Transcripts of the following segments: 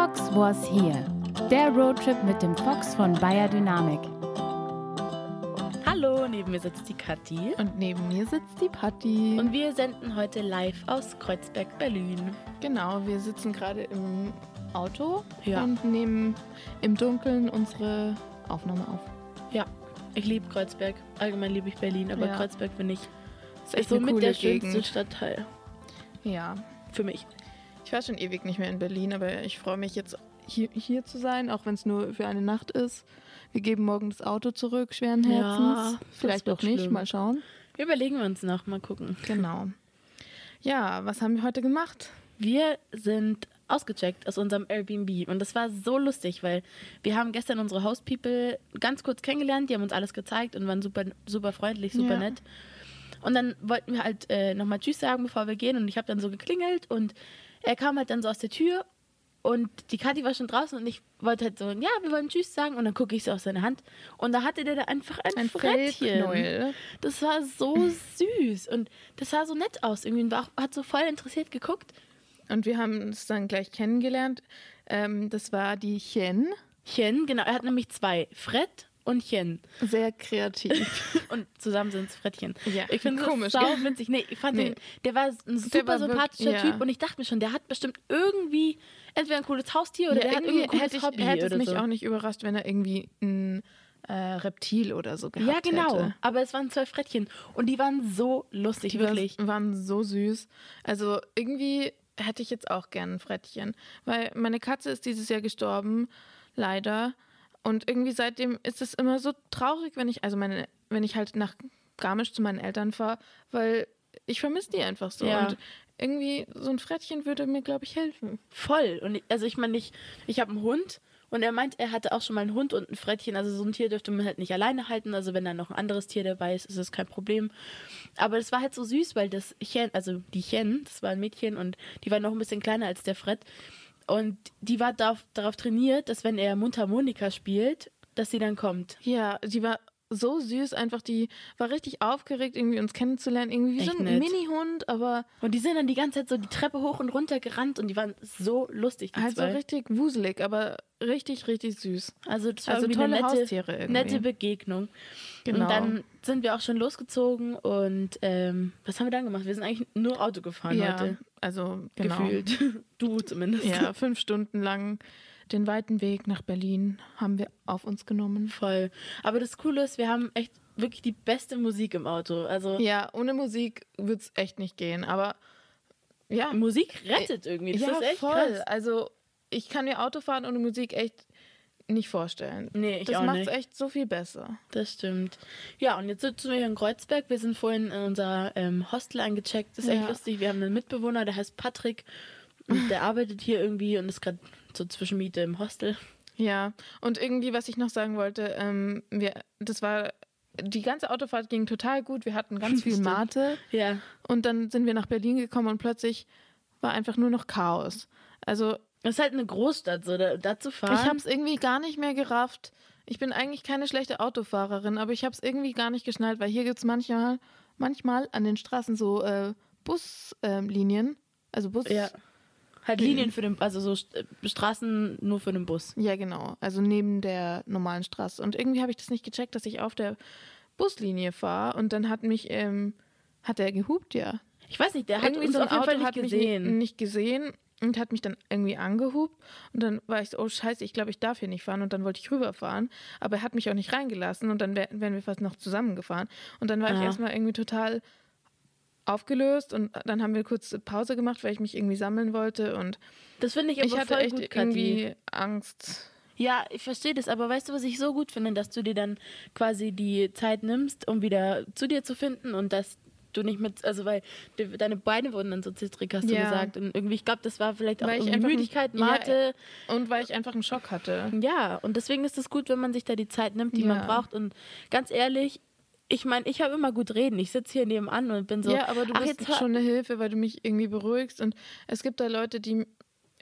Fox was here. Der Roadtrip mit dem Fox von Bayer Dynamik. Hallo, neben mir sitzt die Kathi. Und neben mir sitzt die Patti. Und wir senden heute live aus Kreuzberg, Berlin. genau, wir sitzen gerade im Auto Ja. und nehmen im Dunkeln unsere Aufnahme auf. Ja, ich liebe Kreuzberg. Allgemein liebe ich Berlin, aber Ja. Kreuzberg finde ich Ist ist so mit der schönste Gegend. Stadtteil. Ja, Für mich. Ich war schon ewig nicht mehr in Berlin, aber ich freue mich jetzt hier, hier zu sein, auch wenn es nur für eine Nacht ist. Wir geben morgen das Auto zurück, schweren Ja, Herzens. das Vielleicht auch nicht, schlimm. mal schauen. Überlegen wir uns noch, mal gucken. Genau. Ja, was haben wir heute gemacht? Wir sind ausgecheckt aus unserem Airbnb und das war so lustig, weil wir haben gestern unsere Host People ganz kurz kennengelernt, die haben uns alles gezeigt und waren super, super freundlich, super Ja. nett. Und dann wollten wir halt äh, nochmal Tschüss sagen, bevor wir gehen und ich habe dann so geklingelt und er kam halt dann so aus der Tür und die Kathi war schon draußen und ich wollte halt so, ja, wir wollen Tschüss sagen und dann gucke ich so auf seine Hand und da hatte der da einfach ein, Ein Frettchen. Feldknäuel. Das war so süß und das sah so nett aus irgendwie und war hat so voll interessiert geguckt. Und wir haben uns dann gleich kennengelernt. Ähm, das war die Chen. Chen, genau, er hat nämlich zwei, Fred und Chen. Sehr kreativ. Und zusammen sind es Frettchen. Ja, ich finde komisch, das sau gell? witzig. Nee, ich fand Nee. den, der war ein super war sympathischer ja. Typ und ich dachte mir schon, der hat bestimmt irgendwie entweder ein cooles Haustier oder der hat irgendwie ein cooles hätte, ich, Hobby hätte es mich so. auch nicht überrascht, wenn er irgendwie ein äh, Reptil oder so gehabt ja, genau. hätte. Aber es waren zwei Frettchen und die waren so lustig, Die wirklich. war- waren so süß. Also irgendwie hätte ich jetzt auch gern ein Frettchen. Weil meine Katze ist dieses Jahr gestorben, leider. Und irgendwie seitdem ist es immer so traurig, wenn ich, also meine, wenn ich halt nach Garmisch zu meinen Eltern fahre, weil ich vermisse die einfach so. Ja. Und irgendwie so ein Frettchen würde mir, glaube ich, helfen. Voll. Und ich, also ich meine, ich, ich habe einen Hund und er meint, er hatte auch schon mal einen Hund und ein Frettchen. Also so ein Tier dürfte man halt nicht alleine halten. Also wenn da noch ein anderes Tier dabei ist, ist das kein Problem. Aber das war halt so süß, weil das Chen, also die Chen, das war ein Mädchen und die war noch ein bisschen kleiner als der Fred. Und die war darauf, trainiert, dass wenn er Mundharmonika spielt, dass sie dann kommt. Ja, die war so süß, einfach die war richtig aufgeregt, irgendwie uns kennenzulernen. Irgendwie wie so ein nett. Mini-Hund, aber Und die sind dann die ganze Zeit so die Treppe hoch und runter gerannt und die waren so lustig, die halt so zwei. richtig wuselig, aber richtig, richtig süß. Also das war Also tolle eine nette, Haustiere irgendwie. nette Begegnung. Genau. Und dann sind wir auch schon losgezogen und ähm, was haben wir dann gemacht? Wir sind eigentlich nur Auto gefahren ja, heute. also genau. Gefühlt. Du zumindest. Ja, fünf Stunden lang den weiten Weg nach Berlin haben wir auf uns genommen. Voll. Aber das Coole ist, wir haben echt wirklich die beste Musik im Auto. Also Ja, ohne Musik wird es echt nicht gehen, aber ja, Musik rettet irgendwie. Das ja, ist echt voll. krass. Also ich kann mir Autofahren ohne Musik echt nicht vorstellen. Nee, ich das auch macht nicht. echt so viel besser. Das stimmt. Ja, und jetzt sitzen wir hier in Kreuzberg. Wir sind vorhin in unser ähm, Hostel eingecheckt. Das ist echt Ja. lustig. Wir haben einen Mitbewohner, der heißt Patrick. Und der arbeitet hier irgendwie und ist gerade so Zwischenmiete im Hostel. Ja, und irgendwie, was ich noch sagen wollte, ähm, wir, das war, die ganze Autofahrt ging total gut. Wir hatten ganz viel. Mate Ja. und dann sind wir nach Berlin gekommen und plötzlich war einfach nur noch Chaos. Also Das ist halt eine Großstadt, so da, da zu fahren. ich habe es irgendwie gar nicht mehr gerafft. Ich bin eigentlich keine schlechte Autofahrerin, aber ich habe es irgendwie gar nicht geschnallt, weil hier gibt es manchmal, manchmal an den Straßen so äh, Buslinien. also Bus. Ja. Halt Linien für den, also so äh, Straßen nur für den Bus. Ja, genau. Also neben der normalen Straße. Und irgendwie habe ich das nicht gecheckt, dass ich auf der Buslinie fahre. Und dann hat mich, ähm, hat er gehupt, ja. Ich weiß nicht, der hat uns auf jeden Fall nicht mich gesehen. ni- nicht gesehen und hat mich dann irgendwie angehupt. Und dann war ich so, oh scheiße, ich glaube, ich darf hier nicht fahren. Und dann wollte ich rüberfahren. Aber er hat mich auch nicht reingelassen. Und dann wär, wären wir fast noch zusammengefahren. Und dann war ich Ja. erstmal irgendwie total aufgelöst. Und dann haben wir kurz Pause gemacht, weil ich mich irgendwie sammeln wollte. Und das finde ich aber ich hatte voll echt gut, Kathi. irgendwie Angst. Ja, ich verstehe das, aber weißt du, was ich so gut finde, dass du dir dann quasi die Zeit nimmst, um wieder zu dir zu finden und dass du nicht mit, also weil de, deine Beine wurden dann so zittrig, hast du Ja. gesagt. Und irgendwie, ich glaube, das war vielleicht auch Weil ich irgendwie ein- Müdigkeit, Ja, Mate. Und weil ich einfach einen Schock hatte. Ja, und deswegen ist es gut, wenn man sich da die Zeit nimmt, die man Ja. braucht. Und ganz ehrlich, ich meine, ich habe immer gut reden. Ich sitze hier nebenan und bin so. ja, aber du ach, bist hör- schon eine Hilfe, weil du mich irgendwie beruhigst. Und es gibt da Leute, die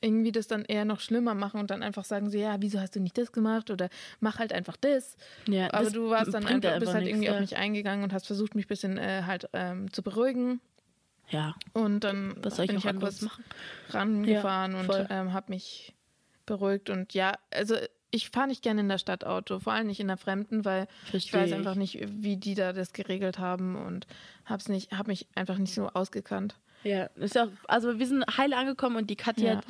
irgendwie das dann eher noch schlimmer machen und dann einfach sagen so, ja, wieso hast du nicht das gemacht oder mach halt einfach das. Ja, Aber das du warst dann bringt einfach, bist halt irgendwie ja. auf mich eingegangen und hast versucht, mich ein bisschen äh, halt ähm, zu beruhigen. Ja, Und dann was soll ich bin ich ja anderes kurz machen? rangefahren Ja, und ähm, habe mich beruhigt. Und ja, also ich fahre nicht gerne in der Stadt Auto, vor allem nicht in der Fremden, weil ich weiß einfach nicht, wie die da das geregelt haben und hab's nicht, habe mich einfach nicht so ausgekannt. Ja, ist ja, also wir sind heil angekommen und die Katja Ja.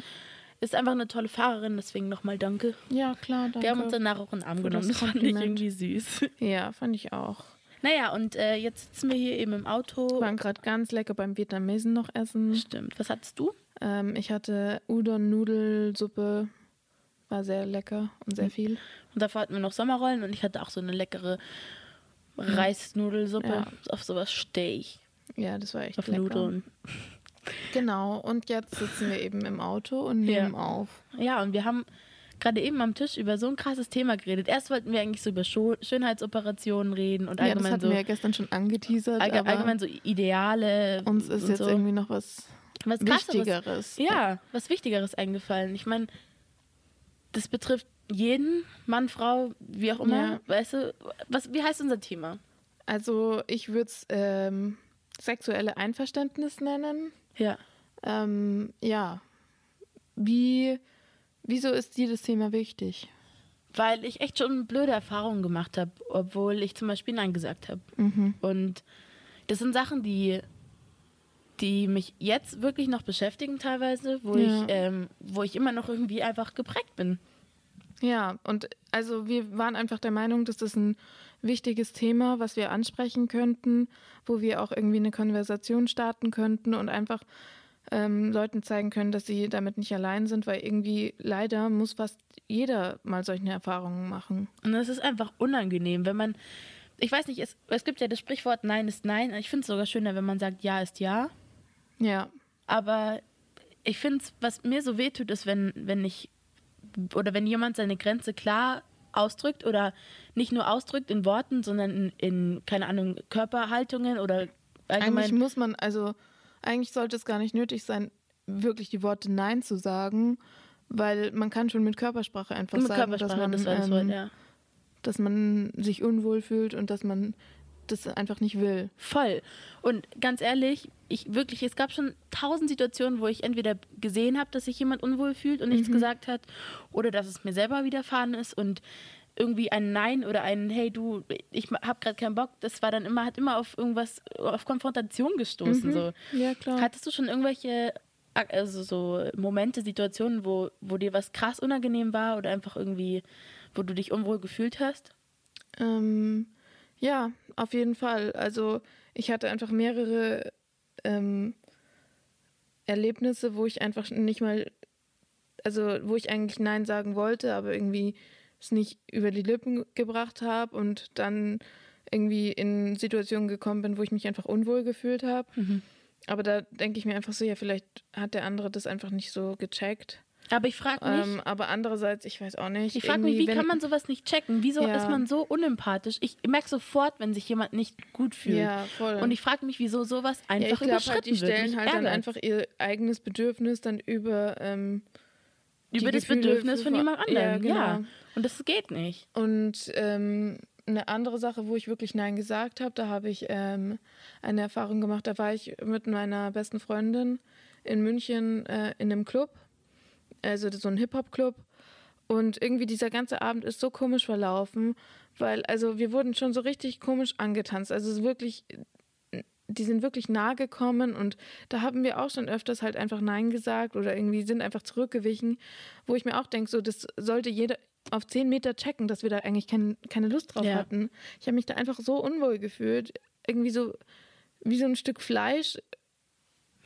ist einfach eine tolle Fahrerin, deswegen nochmal danke. Ja, klar, danke. Wir haben uns danach auch einen Arm genommen, das das fand ich irgendwie süß. ja, fand ich auch. Naja, und äh, jetzt sitzen wir hier eben im Auto. Wir waren gerade ganz lecker beim Vietnamesen noch essen. Stimmt. Was hattest du? Ähm, ich hatte Udon-Nudelsuppe, war sehr lecker und Mhm. sehr viel. Und davor hatten wir noch Sommerrollen und ich hatte auch so eine leckere Reisnudelsuppe. Ja. Auf sowas stehe ich. Ja, das war echt Auf lecker. Nudeln. Genau, und jetzt sitzen wir eben im Auto und Ja. nehmen auf. Ja, und wir haben gerade eben am Tisch über so ein krasses Thema geredet. Erst wollten wir eigentlich so über Schönheitsoperationen reden und Ja, das allgemein hatten so wir ja gestern schon angeteasert, aber allgemein so Ideale. uns ist jetzt so. irgendwie noch was was. Wichtigeres. Ja, was Wichtigeres eingefallen. Ich meine, das betrifft jeden, Mann, Frau, wie auch immer. Ja. Weißt du, was, wie heißt unser Thema? Also ich würde es ähm, sexuelle Einverständnis nennen. Ja. Ähm, ja. Wie, wieso ist dir das Thema wichtig? Weil ich echt schon blöde Erfahrungen gemacht habe, obwohl ich zum Beispiel Nein gesagt habe. Mhm. Und das sind Sachen, die, die mich jetzt wirklich noch beschäftigen teilweise, wo, Ja. ich, ähm, wo ich immer noch irgendwie einfach geprägt bin. Ja, und also wir waren einfach der Meinung, dass das ein wichtiges Thema, was wir ansprechen könnten, wo wir auch irgendwie eine Konversation starten könnten und einfach ähm, Leuten zeigen können, dass sie damit nicht allein sind, weil irgendwie leider muss fast jeder mal solche Erfahrungen machen. Und das ist einfach unangenehm, wenn man, ich weiß nicht, es, es gibt ja das Sprichwort Nein ist Nein. Ich finde es sogar schöner, wenn man sagt Ja ist Ja. Ja, Aber ich finde es, was mir so wehtut, ist, wenn, wenn ich oder wenn jemand seine Grenze klar ausdrückt oder nicht nur ausdrückt in Worten, sondern in, in keine Ahnung, Körperhaltungen oder eigentlich allgemein. muss man, also eigentlich sollte es gar nicht nötig sein, wirklich die Worte Nein zu sagen, weil man kann schon mit Körpersprache einfach Mit sagen, Körpersprache, dass man, das ähm, Wort, ja. dass man sich unwohl fühlt und dass man das einfach nicht will. Voll. Und ganz ehrlich, ich wirklich, es gab schon tausend Situationen, wo ich entweder gesehen habe, dass sich jemand unwohl fühlt und nichts gesagt hat, oder dass es mir selber widerfahren ist und irgendwie ein Nein oder ein Hey du, ich habe gerade keinen Bock, das war dann immer, hat immer auf irgendwas, auf Konfrontation gestoßen. So. Ja, klar. Hattest du schon irgendwelche also so Momente, Situationen, wo, wo dir was krass unangenehm war oder einfach irgendwie, wo du dich unwohl gefühlt hast? Ähm, ja, auf jeden Fall. Also ich hatte einfach mehrere ähm, Erlebnisse, wo ich einfach nicht mal, also wo ich eigentlich Nein sagen wollte, aber irgendwie es nicht über die Lippen gebracht habe und dann irgendwie in Situationen gekommen bin, wo ich mich einfach unwohl gefühlt habe. Aber da denke ich mir einfach so, ja, vielleicht hat der andere das einfach nicht so gecheckt. Aber ich frage mich, Ähm, aber andererseits, ich weiß auch nicht. Ich frage mich, wie kann man sowas nicht checken? Wieso Ja. ist man so unempathisch? Ich merke sofort, wenn sich jemand nicht gut fühlt. Ja, voll. Und ich frage mich, wieso sowas Ja, ich einfach glaube überschritten halt, die wird. stellen Mich halt dann ärgert's. einfach ihr eigenes Bedürfnis dann über ähm, die über das Gefühle Bedürfnis von von- jemand anderem. Ja, Ja, genau. Und das geht nicht. Und ähm, eine andere Sache, wo ich wirklich Nein gesagt habe, da habe ich ähm, eine Erfahrung gemacht. Da war ich mit meiner besten Freundin in München äh, in einem Club, also so ein Hip-Hop-Club. Und irgendwie dieser ganze Abend ist so komisch verlaufen, weil, also wir wurden schon so richtig komisch angetanzt. Also es ist wirklich, die sind wirklich nahe gekommen und da haben wir auch schon öfters halt einfach Nein gesagt oder irgendwie sind einfach zurückgewichen, wo ich mir auch denke, so das sollte jeder auf zehn Meter checken, dass wir da eigentlich kein, keine Lust drauf Ja. hatten. Ich habe mich da einfach so unwohl gefühlt, irgendwie so wie so ein Stück Fleisch.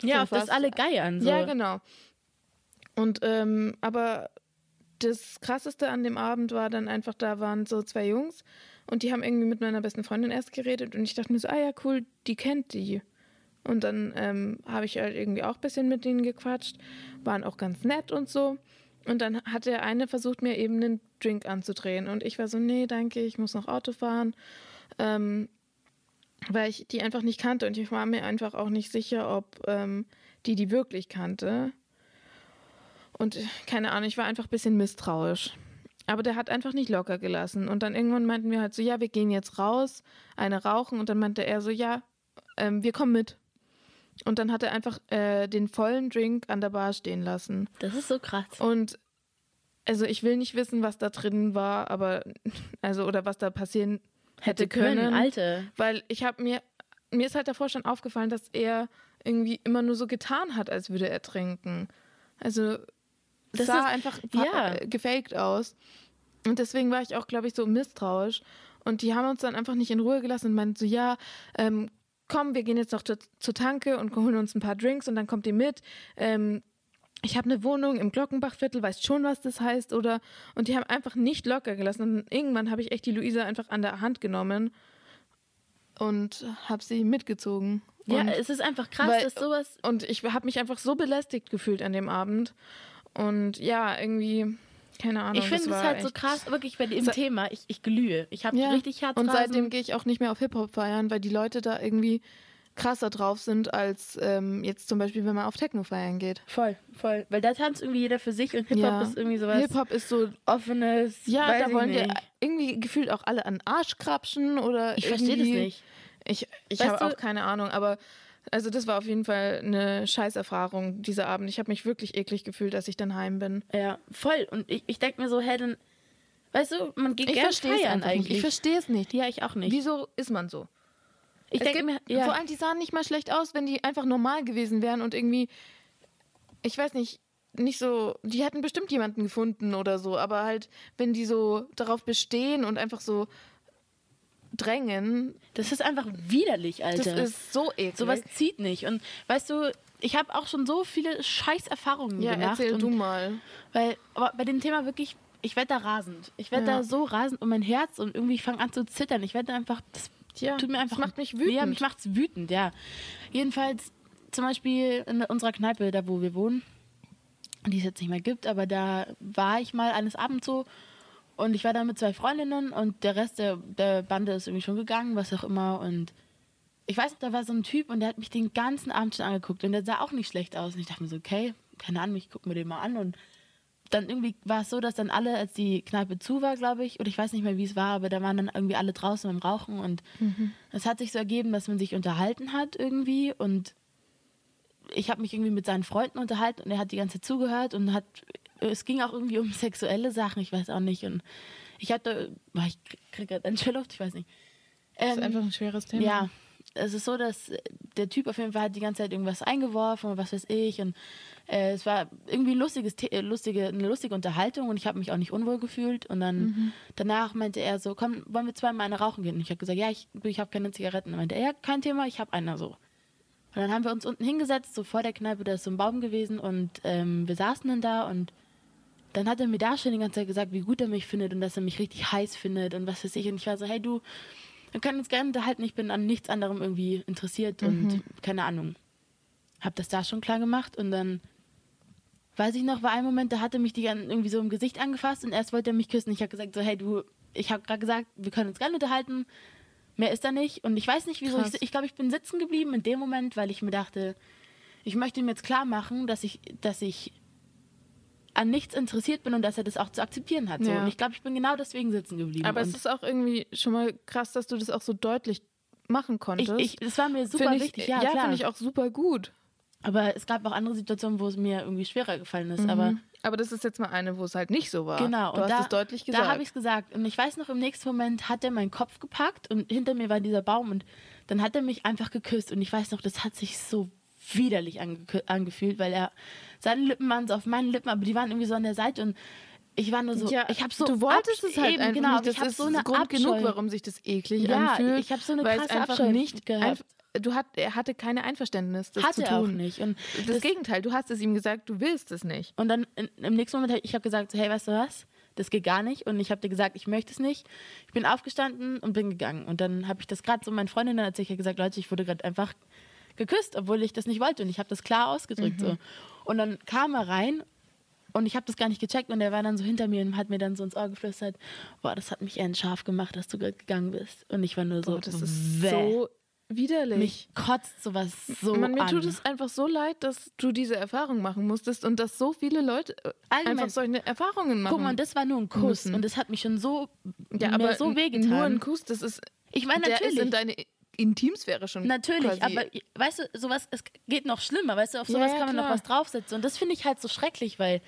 Ja, auf das fast. alle geiern. So. Ja, genau. Und ähm, aber das krasseste an dem Abend war dann einfach, da waren so zwei Jungs und die haben irgendwie mit meiner besten Freundin erst geredet und ich dachte mir so, ah ja, cool, die kennt die. Und dann ähm, habe ich halt irgendwie auch ein bisschen mit denen gequatscht, waren auch ganz nett und so. Und dann hat der eine versucht, mir eben einen Drink anzudrehen. Und ich war so, nee, danke, ich muss noch Auto fahren. Ähm, weil ich die einfach nicht kannte und ich war mir einfach auch nicht sicher, ob ähm, die die wirklich kannte. Und äh, keine Ahnung, ich war einfach ein bisschen misstrauisch. Aber der hat einfach nicht locker gelassen. Und dann irgendwann meinten wir halt so, ja, wir gehen jetzt raus, eine rauchen. Und dann meinte er so, ja, ähm, wir kommen mit. Und dann hat er einfach äh, den vollen Drink an der Bar stehen lassen. Das ist so krass. Und also ich will nicht wissen, was da drin war, aber also oder was da passieren hätte, können, Alte. weil ich habe mir mir ist halt davor schon aufgefallen, dass er irgendwie immer nur so getan hat, als würde er trinken. Also das sah ist- einfach ja. ja. gefaked aus. Und deswegen war ich auch, glaube ich, so misstrauisch. Und die haben uns dann einfach nicht in Ruhe gelassen und meinten so, ja, ähm, komm, wir gehen jetzt noch zur, zur Tanke und holen uns ein paar Drinks und dann kommt ihr mit. Ähm, ich habe eine Wohnung im Glockenbachviertel, weißt schon, was das heißt, oder? Und die haben einfach nicht locker gelassen. Und irgendwann habe ich echt die Luisa einfach an der Hand genommen und habe sie mitgezogen. Ja, und, es ist einfach krass, weil- dass sowas. und ich habe mich einfach so belästigt gefühlt an dem Abend. Und ja, irgendwie, keine Ahnung. Ich finde es halt so krass, wirklich bei dem Thema. Ich, ich glühe. Ich habe Ja. richtig Herzrasen. Und seitdem gehe ich auch nicht mehr auf Hip-Hop feiern, weil die Leute da irgendwie krasser drauf sind, als ähm, jetzt zum Beispiel, wenn man auf Techno feiern geht. Voll, voll. Weil da tanzt irgendwie jeder für sich und Hip-Hop Ja. ist irgendwie sowas Hip-Hop ist so, Offenes. ja, da wollen wir irgendwie gefühlt auch alle an Arsch krapschen oder Ich verstehe das nicht. Ich, ich habe auch keine Ahnung, aber also das war auf jeden Fall eine Scheißerfahrung dieser Abend. Ich habe mich wirklich eklig gefühlt, als ich dann heim bin. Ja, voll. Und ich, ich denke mir so, hey, dann. Weißt du, man geht Ich gerne verstehe es feiern einfach nicht. eigentlich. Ich verstehe es nicht. ja, ich auch nicht. Wieso ist man so? ich denke mir, ja. Vor allem, die sahen nicht mal schlecht aus, wenn die einfach normal gewesen wären und irgendwie, ich weiß nicht, nicht so, die hätten bestimmt jemanden gefunden oder so, aber halt, wenn die so darauf bestehen und einfach so drängen, das ist einfach widerlich, Alter. das ist so eklig. Sowas zieht nicht. Und weißt du, ich habe auch schon so viele Scheißerfahrungen ja, gemacht. erzähl und du mal. Weil, aber bei dem Thema wirklich, ich werde da rasend. Ich werde Ja. da so rasend um mein Herz und irgendwie ich fange an zu zittern. Ich werde da einfach, das Ja, tut mir einfach. das macht mich wütend. Ja, mich macht's wütend, ja. Jedenfalls, zum Beispiel in unserer Kneipe, da wo wir wohnen, die es jetzt nicht mehr gibt, aber da war ich mal eines Abends so und ich war da mit zwei Freundinnen und der Rest der, der Bande ist irgendwie schon gegangen, was auch immer. Und ich weiß, da war so ein Typ und der hat mich den ganzen Abend schon angeguckt und der sah auch nicht schlecht aus. Und ich dachte mir so, okay, keine Ahnung, ich gucke mir den mal an. Und dann irgendwie war es so, dass dann alle, als die Kneipe zu war, glaube ich, oder ich weiß nicht mehr, wie es war, aber da waren dann irgendwie alle draußen beim Rauchen und es hat sich so ergeben, dass man sich unterhalten hat irgendwie und ich habe mich irgendwie mit seinen Freunden unterhalten und er hat die ganze Zeit zugehört und hat, es ging auch irgendwie um sexuelle Sachen, ich weiß auch nicht. Und ich hatte, boah, ich kriege gerade einen Schwellluft, ich weiß nicht. Das ist Ähm, einfach ein schweres Thema. ja, es ist so, dass der Typ auf jeden Fall hat die ganze Zeit irgendwas eingeworfen und was weiß ich. Und äh, es war irgendwie ein lustiges, lustige, eine lustige Unterhaltung und ich habe mich auch nicht unwohl gefühlt. Und dann Mhm. danach meinte er so, komm, wollen wir zweimal eine rauchen gehen? Und ich habe gesagt, ja, ich, ich habe keine Zigaretten. Und meinte er, ja, kein Thema, ich habe eine so. Und dann haben wir uns unten hingesetzt, so vor der Kneipe, da ist so ein Baum gewesen und ähm, wir saßen dann da und dann hat er mir da schon die ganze Zeit gesagt, wie gut er mich findet und dass er mich richtig heiß findet und was weiß ich. Und ich war so, hey du, wir können uns gerne unterhalten, ich bin an nichts anderem irgendwie interessiert und keine Ahnung. Hab das da schon klar gemacht und dann weiß ich noch, war ein Moment, da hat er mich die irgendwie so im Gesicht angefasst und erst wollte er mich küssen. Ich habe gesagt, so hey du, ich habe gerade gesagt, wir können uns gerne unterhalten. Mehr ist da nicht und ich weiß nicht, wieso. Krass. Ich, ich glaube, ich bin sitzen geblieben in dem Moment, weil ich mir dachte, ich möchte ihm jetzt klar machen, dass ich, dass ich an nichts interessiert bin und dass er das auch zu akzeptieren hat. So. Ja. Und ich glaube, ich bin genau deswegen sitzen geblieben. Aber es ist auch irgendwie schon mal krass, dass du das auch so deutlich machen ich, konntest. ich, das war mir super ich, wichtig. Ja, ja finde ich auch super gut. Aber es gab auch andere Situationen, wo es mir irgendwie schwerer gefallen ist. Aber Mhm. aber das ist jetzt mal eine, wo es halt nicht so war. Genau, Du und hast da- es deutlich gesagt. Da habe ich es gesagt. Und ich weiß noch, im nächsten Moment hat er meinen Kopf gepackt und hinter mir war dieser Baum und dann hat er mich einfach geküsst. Und ich weiß noch, das hat sich so widerlich ange angefühlt, weil er seine Lippen waren so auf meinen Lippen, aber die waren irgendwie so an der Seite und ich war nur so, ja, ich habe so du wolltest Absch- es halt eben, einfach genau, nicht. Das ich ist so eine Grund genug, Abscheu. warum sich das eklig Ja, anfühlt. ich habe so eine krasse einfach Abscheu nicht gehabt. du hat, er hatte keine Einverständnis, das hatte zu er auch tun. nicht. Und Das, Gegenteil, du hast es ihm gesagt, du willst es nicht. Und dann in, im nächsten Moment, ich habe gesagt, so, hey, weißt du was? Das geht gar nicht. Und ich habe dir gesagt, ich möchte es nicht. Ich bin aufgestanden und bin gegangen. Und dann habe ich das gerade so meinen Freundinnen erzählt. Ich habe gesagt, Leute, ich wurde gerade einfach geküsst, obwohl ich das nicht wollte. Und ich habe das klar ausgedrückt. So. Und dann kam er rein und ich habe das gar nicht gecheckt. Und er war dann so hinter mir und hat mir dann so ins Ohr geflüstert, boah, das hat mich eher scharf gemacht, dass du gegangen bist. Und ich war nur so, Boah, das ist bäh. so widerlich. Mich kotzt sowas so Man, mir an. tut es einfach so leid, dass du diese Erfahrung machen musstest und dass so viele Leute äh, Allgemein. einfach solche Erfahrungen machen. Guck mal, das war nur ein Kuss. müssen. Und das hat mich schon so, ja, aber so wehgetan. nur ein Kuss, das ist Ich meine, der natürlich. ist in deine Intimsphäre schon. Natürlich, quasi- aber weißt du, sowas, es geht noch schlimmer, weißt du, auf sowas ja, kann man noch klar. was draufsetzen. Und das finde ich halt so schrecklich, weil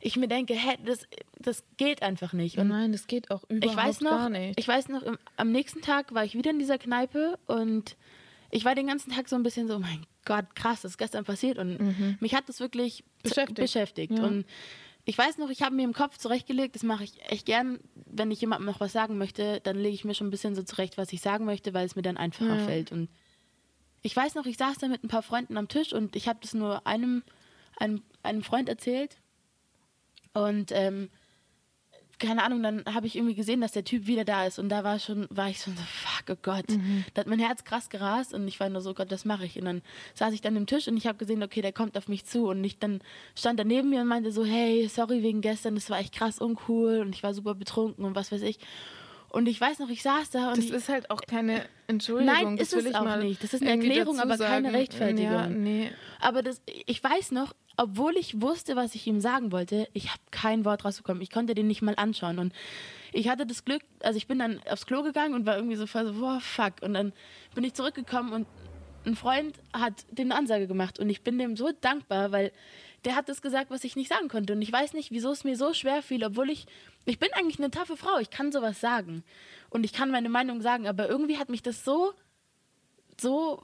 ich mir denke, hä, das, das geht einfach nicht. Und Nein, das geht auch überhaupt ich weiß noch, gar nicht. ich weiß noch, im, am nächsten Tag war ich wieder in dieser Kneipe und ich war den ganzen Tag so ein bisschen so, mein Gott, krass, das ist gestern passiert und mich hat das wirklich Mhm. Beschäftigt. beschäftigt. Ja. Und ich weiß noch, ich habe mir im Kopf zurechtgelegt, das mache ich echt gern, wenn ich jemandem noch was sagen möchte, dann lege ich mir schon ein bisschen so zurecht, was ich sagen möchte, weil es mir dann einfacher Ja. fällt. Und ich weiß noch, ich saß da mit ein paar Freunden am Tisch und ich habe das nur einem, einem, einem Freund erzählt. Und ähm, keine Ahnung, dann habe ich irgendwie gesehen, dass der Typ wieder da ist und da war schon, war ich schon so, fuck, oh Gott. Da hat mein Herz krass gerast und ich war nur so, Gott, was mache ich? Und dann saß ich dann am Tisch und ich habe gesehen, okay, der kommt auf mich zu und ich dann stand er neben mir und meinte so, hey, sorry wegen gestern, das war echt krass uncool und ich war super betrunken und was weiß ich. Und ich weiß noch, ich saß da und das ist halt auch keine Entschuldigung. Nein, ist es auch nicht. Das ist eine Erklärung, aber keine sagen. Rechtfertigung. Ja, nee. Aber das, ich weiß noch, obwohl ich wusste, was ich ihm sagen wollte, ich habe kein Wort rausbekommen. Ich konnte den nicht mal anschauen. Und ich hatte das Glück, also ich bin dann aufs Klo gegangen und war irgendwie so voll so, boah, fuck. Und dann bin ich zurückgekommen und ein Freund hat den eine Ansage gemacht. Und ich bin dem so dankbar, weil der hat das gesagt, was ich nicht sagen konnte. Und ich weiß nicht, wieso es mir so schwer fiel, obwohl ich, ich bin eigentlich eine taffe Frau. Ich kann sowas sagen. Und ich kann meine Meinung sagen. Aber irgendwie hat mich das so so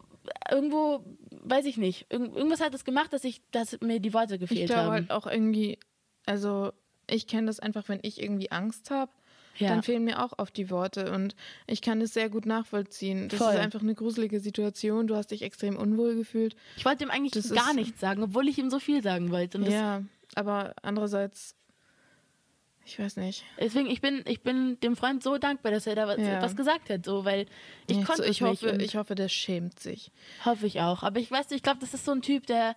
irgendwo, weiß ich nicht, irgend, irgendwas hat es gemacht, dass ich, dass mir die Worte Ich gefehlt glaube haben. halt auch irgendwie, also ich kenne das einfach, wenn ich irgendwie Angst habe, Ja. dann fehlen mir auch oft die Worte und ich kann es sehr gut nachvollziehen. Das Voll. ist einfach eine gruselige Situation. Du hast dich extrem unwohl gefühlt. ich wollte ihm eigentlich Das gar nichts sagen, obwohl ich ihm so viel sagen wollte. Das, ja, aber andererseits, ich weiß nicht. deswegen, ich bin, ich bin dem Freund so dankbar, dass er da was, Ja. was gesagt hat, so, weil ich Ja, konnte so, ich nicht. hoffe, ich hoffe, der schämt sich. hoffe ich auch. Aber ich weiß nicht, ich glaube, das ist so ein Typ, der,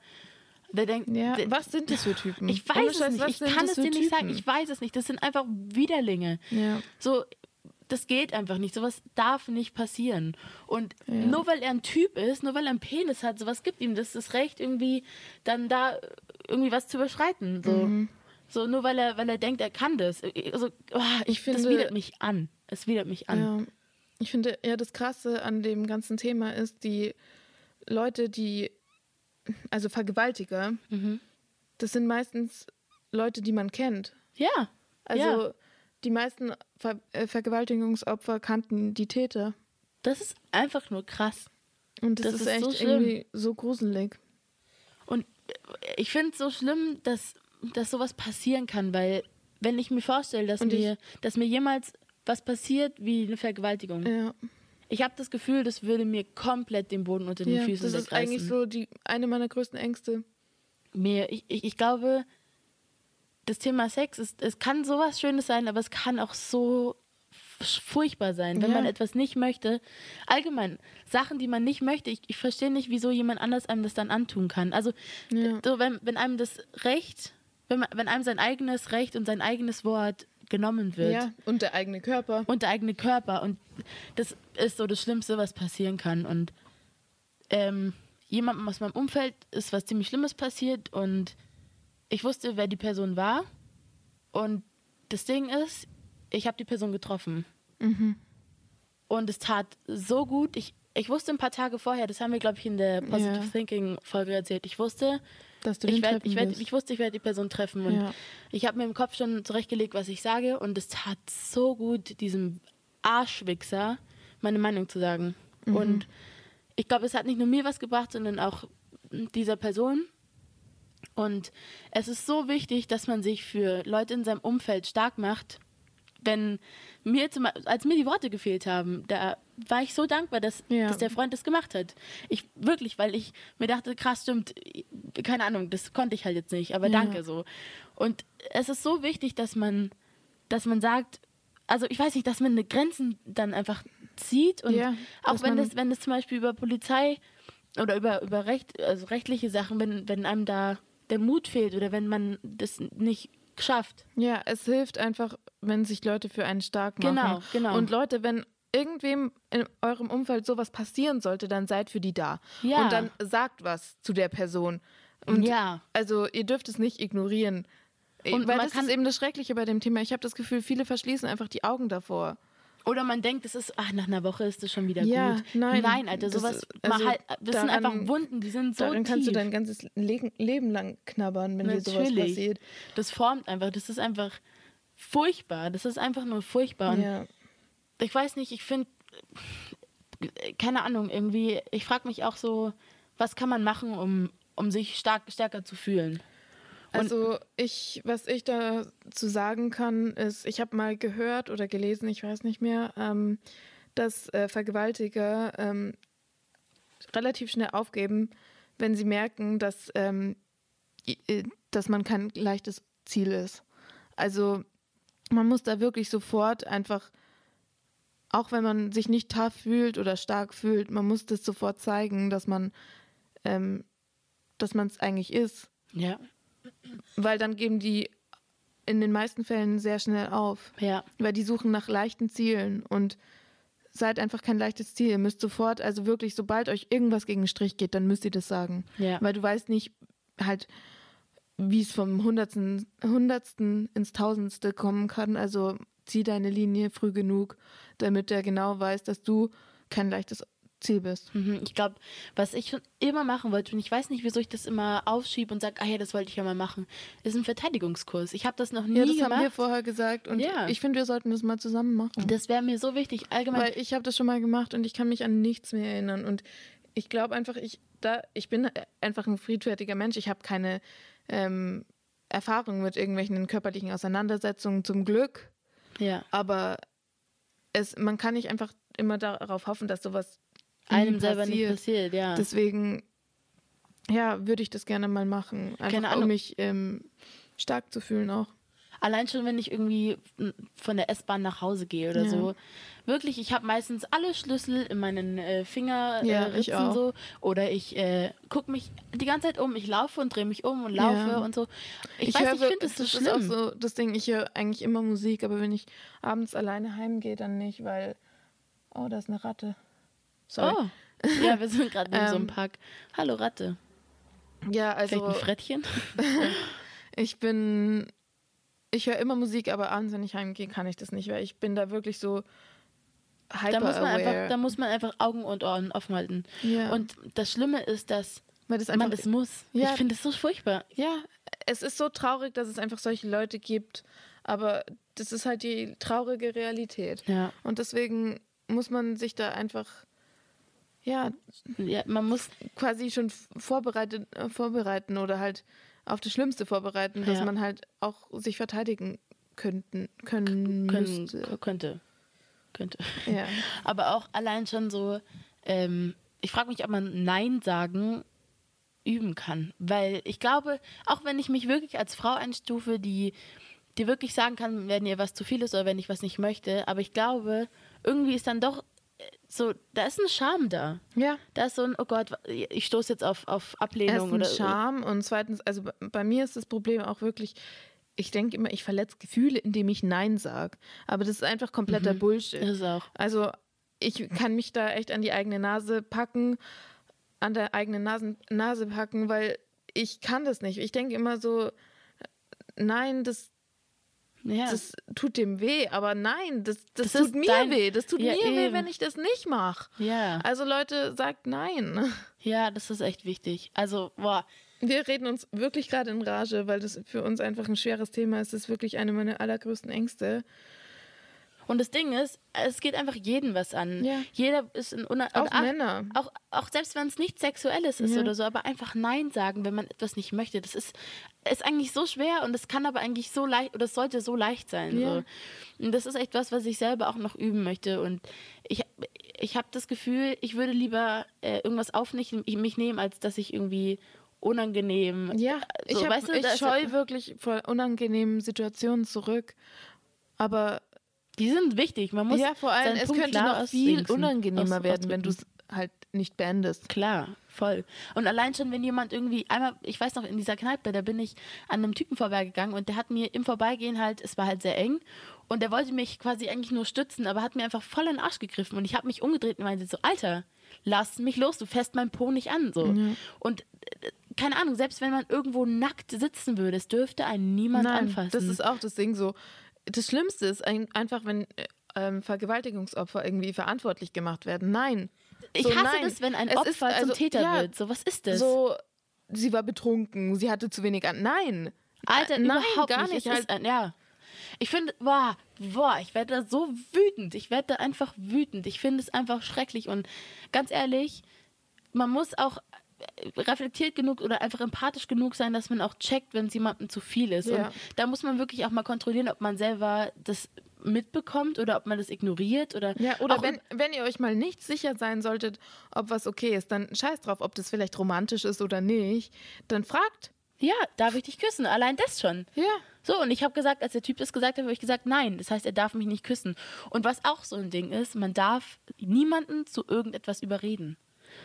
der denkt, Ja, der, was sind das für Typen? ich weiß es Scheiß, nicht, ich kann es dir nicht sagen, ich weiß es nicht. Das sind einfach Widerlinge. Ja. So, das geht einfach nicht. Sowas darf nicht passieren. Und Ja. nur weil er ein Typ ist, nur weil er einen Penis hat, sowas gibt ihm das, das Recht, irgendwie dann da irgendwie was zu überschreiten. So, Mhm. So nur weil er, weil er denkt, er kann das. Also, oh, ich, Ich das finde- widert mich an. Es widert mich an. Ja, ich finde ja das Krasse an dem ganzen Thema ist, die Leute, die, also Vergewaltiger, Mhm. das sind meistens Leute, die man kennt. Ja. Also ja. die meisten Ver äh, Vergewaltigungsopfer kannten die Täter. Das ist einfach nur krass. Und das, Das ist ist echt so irgendwie so gruselig. Und ich finde es so schlimm, dass, dass sowas passieren kann, weil wenn ich mir vorstelle, dass Und mir, dass mir jemals was passiert wie eine Vergewaltigung, Ja, ich habe das Gefühl, das würde mir komplett den Boden unter den ja Füßen das ist wegreißen. eigentlich so die eine meiner größten Ängste. Mir, ich, ich, ich glaube, das Thema Sex, ist, es kann sowas Schönes sein, aber es kann auch so furchtbar sein, wenn Ja. man etwas nicht möchte. Allgemein, Sachen, die man nicht möchte, ich, ich verstehe nicht, wieso jemand anders einem das dann antun kann. Also, Ja. so, wenn, wenn einem das Recht, wenn, man, wenn einem sein eigenes Recht und sein eigenes Wort genommen wird Ja, und der eigene Körper. und der eigene Körper und das ist so das Schlimmste, was passieren kann. Und ähm, jemandem aus meinem Umfeld ist was ziemlich Schlimmes passiert und ich wusste, wer die Person war. Und das Ding ist, ich habe die Person getroffen. Mhm. Und es tat so gut. Ich, ich wusste ein paar Tage vorher, das haben wir, glaube ich, in der Positive Ja. Thinking Folge erzählt. Ich wusste, Dass du ich, werd, ich, werd, ich wusste, ich werde die Person treffen. Und Ja. ich habe mir im Kopf schon zurechtgelegt, was ich sage. Und es tat so gut, diesem Arschwichser meine Meinung zu sagen. Mhm. Und ich glaube, es hat nicht nur mir was gebracht, sondern auch dieser Person. Und es ist so wichtig, dass man sich für Leute in seinem Umfeld stark macht. Wenn mir zum, als mir die Worte gefehlt haben, da war ich so dankbar, dass, Ja. dass der Freund das gemacht hat. Ich wirklich, weil ich mir dachte, krass, stimmt, keine Ahnung, das konnte ich halt jetzt nicht, aber Ja. danke so. Und es ist so wichtig, dass man, dass man sagt, also ich weiß nicht, dass man eine Grenzen dann einfach zieht und Ja, auch wenn das, wenn das zum Beispiel über Polizei oder über, über Recht, also rechtliche Sachen, wenn, wenn einem da der Mut fehlt oder wenn man das nicht schafft. Ja, es hilft einfach, wenn sich Leute für einen stark machen. Genau, genau. Und Leute, wenn irgendwem in eurem Umfeld sowas passieren sollte, dann seid für die da. Ja. Und dann sagt was zu der Person. Und Ja. Also ihr dürft es nicht ignorieren. Und Weil man das kann- ist eben das Schreckliche bei dem Thema. Ich habe das Gefühl, viele verschließen einfach die Augen davor. Oder man denkt, es ist, ach, nach einer Woche ist es schon wieder Ja, gut. nein, nein, Alter, das sowas, mal also halt, das sind daran- einfach Wunden, die sind so Darin tief. kannst du dein ganzes Le Leben lang knabbern, wenn dir sowas Natürlich. passiert. Das formt einfach, das ist einfach furchtbar. Das ist einfach nur furchtbar. Ja. ich weiß nicht, ich finde, keine Ahnung, irgendwie, ich frage mich auch so, was kann man machen, um, um sich stark, stärker zu fühlen? Also ich, was ich dazu sagen kann, ist, ich habe mal gehört oder gelesen, ich weiß nicht mehr, ähm, dass äh, Vergewaltiger ähm, relativ schnell aufgeben, wenn sie merken, dass, ähm, äh, dass man kein leichtes Ziel ist. Also man muss da wirklich sofort einfach, auch wenn man sich nicht tough fühlt oder stark fühlt, man muss das sofort zeigen, dass man ähm, dass man es eigentlich ist. Ja, Weil dann geben die in den meisten Fällen sehr schnell auf. ja, Weil die suchen nach leichten Zielen und seid einfach kein leichtes Ziel. Ihr müsst sofort, also wirklich, sobald euch irgendwas gegen den Strich geht, dann müsst ihr das sagen. ja. Weil du weißt nicht halt, wie es vom Hundertsten, Hundertsten ins Tausendste kommen kann. Also zieh deine Linie früh genug, damit er genau weiß, dass du kein leichtes Ziel bist. Mhm, Ich glaube, was ich schon immer machen wollte, und ich weiß nicht, wieso ich das immer aufschiebe und sage, ah ja, das wollte ich ja mal machen, ist ein Verteidigungskurs. Ich habe das noch nie Ja, das haben wir gemacht. vorher gesagt und Ja. ich finde, wir sollten das mal zusammen machen. Das wäre mir so wichtig. Allgemein. Weil ich habe das schon mal gemacht und ich kann mich an nichts mehr erinnern. Und ich glaube einfach, ich, da, ich bin einfach ein friedfertiger Mensch. Ich habe keine ähm, Erfahrung mit irgendwelchen körperlichen Auseinandersetzungen zum Glück. ja, Aber es, man kann nicht einfach immer darauf hoffen, dass sowas einem selber nicht passiert. passiert, ja. Deswegen, ja, würde ich das gerne mal machen. Einfach, um mich ähm, stark zu fühlen auch. Allein schon, wenn ich irgendwie von der S-Bahn nach Hause gehe oder Ja. so. Wirklich, ich habe meistens alle Schlüssel in meinen äh, Finger äh, Ja, ich ritzen auch. so. Oder ich äh, gucke mich die ganze Zeit um. Ich laufe und drehe mich um und laufe Ja. und so. Ich, weiß, höre ich finde das so ist schlimm. auch so das Ding, ich höre eigentlich immer Musik, aber wenn ich abends alleine heimgehe, dann nicht, weil, oh, da ist eine Ratte. Sorry. Oh. Ja, wir sind gerade in so einem Ähm, Park. Hallo Ratte. Ja, Vielleicht also ein Frettchen? ich bin, ich höre immer Musik, aber abends, wenn ich heimgehe, kann ich das nicht, weil ich bin da wirklich so hyper Da muss, man einfach, aware. da muss man einfach Augen und Ohren offen halten. ja. Und das Schlimme ist, dass weil das man einfach, das muss. Ja. Ich finde das so furchtbar. ja, es ist so traurig, dass es einfach solche Leute gibt, aber das ist halt die traurige Realität. Ja. Und deswegen muss man sich da einfach, ja, ja man muss quasi schon vorbereitet, äh, vorbereiten oder halt auf das Schlimmste vorbereiten, dass Ja. man halt auch sich verteidigen könnten, können, können, müsste. könnte. Könnte. Ja. Aber auch allein schon so, ähm, ich frage mich, ob man Nein sagen üben kann. Weil ich glaube, auch wenn ich mich wirklich als Frau einstufe, die, die wirklich sagen kann, wenn ihr was zu viel ist oder wenn ich was nicht möchte, aber ich glaube, irgendwie ist dann doch so, da ist ein Charme da. ja. Da ist so ein, oh Gott, ich stoße jetzt auf, auf Ablehnung. Erstens oder Charme und zweitens, also bei- mir ist das Problem auch wirklich, ich denke immer, ich verletze Gefühle, indem ich Nein sage. Aber das ist einfach kompletter Mhm. Bullshit. Das ist auch. Also ich kann mich da echt an die eigene Nase packen, an der eigenen Nasen, Nase packen, weil ich kann das nicht. Ich denke immer so, nein, das, Ja. das tut dem weh, aber nein, das, das, Das tut mir dein- weh. Das tut Ja, mir weh, eben. wenn ich das nicht mache. ja. Also Leute, sagt nein. ja, das ist echt wichtig. Also, boah, Wir reden uns wirklich gerade in Rage, weil das für uns einfach ein schweres Thema ist. Das ist wirklich eine meiner allergrößten Ängste. Und das Ding ist, es geht einfach jeden was an. Ja. Jeder ist in Una Auch ach, Männer. Auch, auch selbst wenn es nichts Sexuelles ist Ja. oder so, aber einfach Nein sagen, wenn man etwas nicht möchte, das ist, ist eigentlich so schwer und es kann aber eigentlich so leicht, oder es sollte so leicht sein. Ja. So. Und das ist echt was, was ich selber auch noch üben möchte. Und ich, ich habe das Gefühl, ich würde lieber äh, irgendwas auf mich, mich nehmen, als dass ich irgendwie unangenehm. Ja, so, ich, hab, weißt du, ich scheue wirklich vor unangenehmen Situationen zurück. Aber Die sind wichtig. Man muss ja, vor allem, es Punkt könnte noch viel unangenehmer aus- werden, wenn du es halt nicht beendest. Klar, voll. Und allein schon, wenn jemand irgendwie, einmal, ich weiß noch, in dieser Kneipe, da bin ich an einem Typen vorbeigegangen und der hat mir im Vorbeigehen halt, es war halt sehr eng und der wollte mich quasi eigentlich nur stützen, aber hat mir einfach voll in den Arsch gegriffen und ich habe mich umgedreht und meinte so, Alter, lass mich los, du fährst meinen Po nicht an. So. Und äh, keine Ahnung, selbst wenn man irgendwo nackt sitzen würde, es dürfte einen niemand Nein, anfassen. das ist auch das Ding so. Das Schlimmste ist ein, einfach, wenn äh, ähm, Vergewaltigungsopfer irgendwie verantwortlich gemacht werden. Nein. Ich So, hasse nein. das, wenn ein Es Opfer ist also- zum Täter ja, wird. So, was ist das? So, sie war betrunken, sie hatte zu wenig an. Nein. Alter, Äh, nein, überhaupt gar nicht. nicht. Halt, ein, ja. Ich finde, boah, boah, ich werde da so wütend. Ich werde da einfach wütend. Ich finde es einfach schrecklich. Und ganz ehrlich, man muss auch reflektiert genug oder einfach empathisch genug sein, dass man auch checkt, wenn es jemandem zu viel ist. Ja. Und da muss man wirklich auch mal kontrollieren, ob man selber das mitbekommt oder ob man das ignoriert oder ja, oder wenn, wenn ihr euch mal nicht sicher sein solltet, ob was okay ist, dann scheiß drauf, ob das vielleicht romantisch ist oder nicht. Dann fragt. ja, darf ich dich küssen? Allein das schon. Ja. So, und ich habe gesagt, als der Typ das gesagt hat, habe ich gesagt, nein. Das heißt, er darf mich nicht küssen. Und was auch so ein Ding ist, man darf niemanden zu irgendetwas überreden.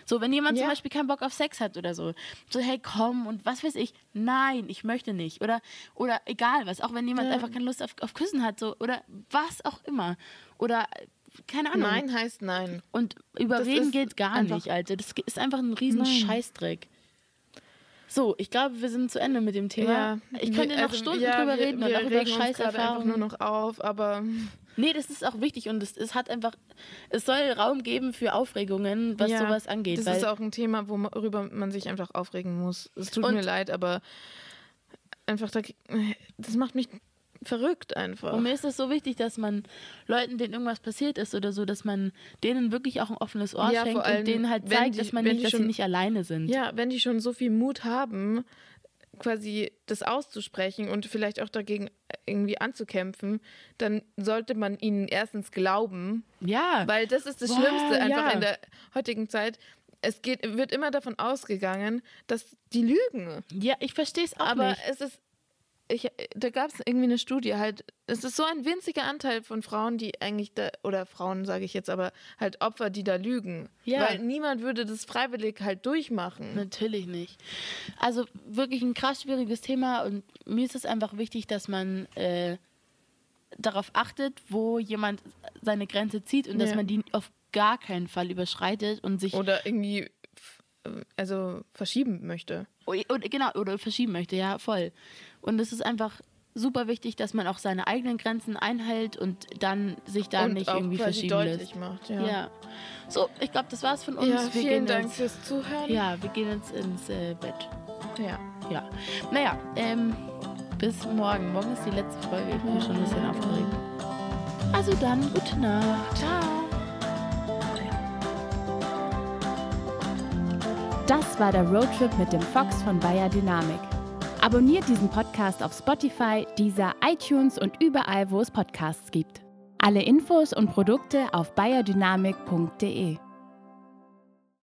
So, wenn jemand Ja. zum Beispiel keinen Bock auf Sex hat oder so, so, hey, komm und was weiß ich, nein, ich möchte nicht. Oder, oder egal was, auch wenn jemand Ja. einfach keine Lust auf, auf Küssen hat, so, oder was auch immer. Oder, keine Ahnung. Nein heißt nein. Und überreden geht gar nicht, Alter. Das ist einfach ein riesen Nein. Scheißdreck. So, ich glaube, wir sind zu Ende mit dem Thema. ich könnte noch also, Stunden ja, drüber wir, reden und wir auch über gerade einfach Scheißerfahrungen. nur noch auf, aber Nee, das ist auch wichtig und es, es hat einfach, es soll Raum geben für Aufregungen, was ja, sowas angeht. Das ist auch ein Thema, worüber man sich einfach aufregen muss. Es tut mir leid, aber einfach, da, das macht mich verrückt einfach. und mir ist es so wichtig, dass man Leuten, denen irgendwas passiert ist oder so, dass man denen wirklich auch ein offenes Ohr Ja, schenkt allem, und denen halt zeigt, die- dass man nicht, die dass sie schon- nicht alleine sind. Ja, wenn die schon so viel Mut haben, quasi das auszusprechen und vielleicht auch dagegen irgendwie anzukämpfen, dann sollte man ihnen erstens glauben, Ja. weil das ist das Boah, Schlimmste einfach ja. in der heutigen Zeit. Es geht, wird immer davon ausgegangen, dass die lügen. ja, ich verstehe es auch Aber nicht. es ist, ich, da gab es irgendwie eine Studie halt, es ist so ein winziger Anteil von Frauen, die eigentlich da, oder Frauen sage ich jetzt, aber halt Opfer, die da lügen. Ja. Weil niemand würde das freiwillig halt durchmachen. Natürlich nicht. Also wirklich ein krass schwieriges Thema und mir ist es einfach wichtig, dass man äh, darauf achtet, wo jemand seine Grenze zieht und dass Ja. man die auf gar keinen Fall überschreitet und sich Oder irgendwie also verschieben möchte. oder, genau oder verschieben möchte, ja voll. Und es ist einfach super wichtig, dass man auch seine eigenen Grenzen einhält und dann sich da und nicht auch irgendwie quasi verschieben deutlich lässt. macht. Ja, Ja. So, ich glaube, das war's von uns. Ja, wir vielen Dank Jetzt, fürs Zuhören. ja, wir gehen jetzt ins äh, Bett. ja. Ja. Naja, ähm, bis morgen. Morgen ist die letzte Folge. Ich bin schon ein bisschen aufgeregt. Also dann, gute Nacht. Ciao. Das war der Roadtrip mit dem Fox von Bayer Dynamik. Abonniert diesen Podcast auf Spotify, Deezer, iTunes und überall, wo es Podcasts gibt. Alle Infos und Produkte auf bayerdynamik.de.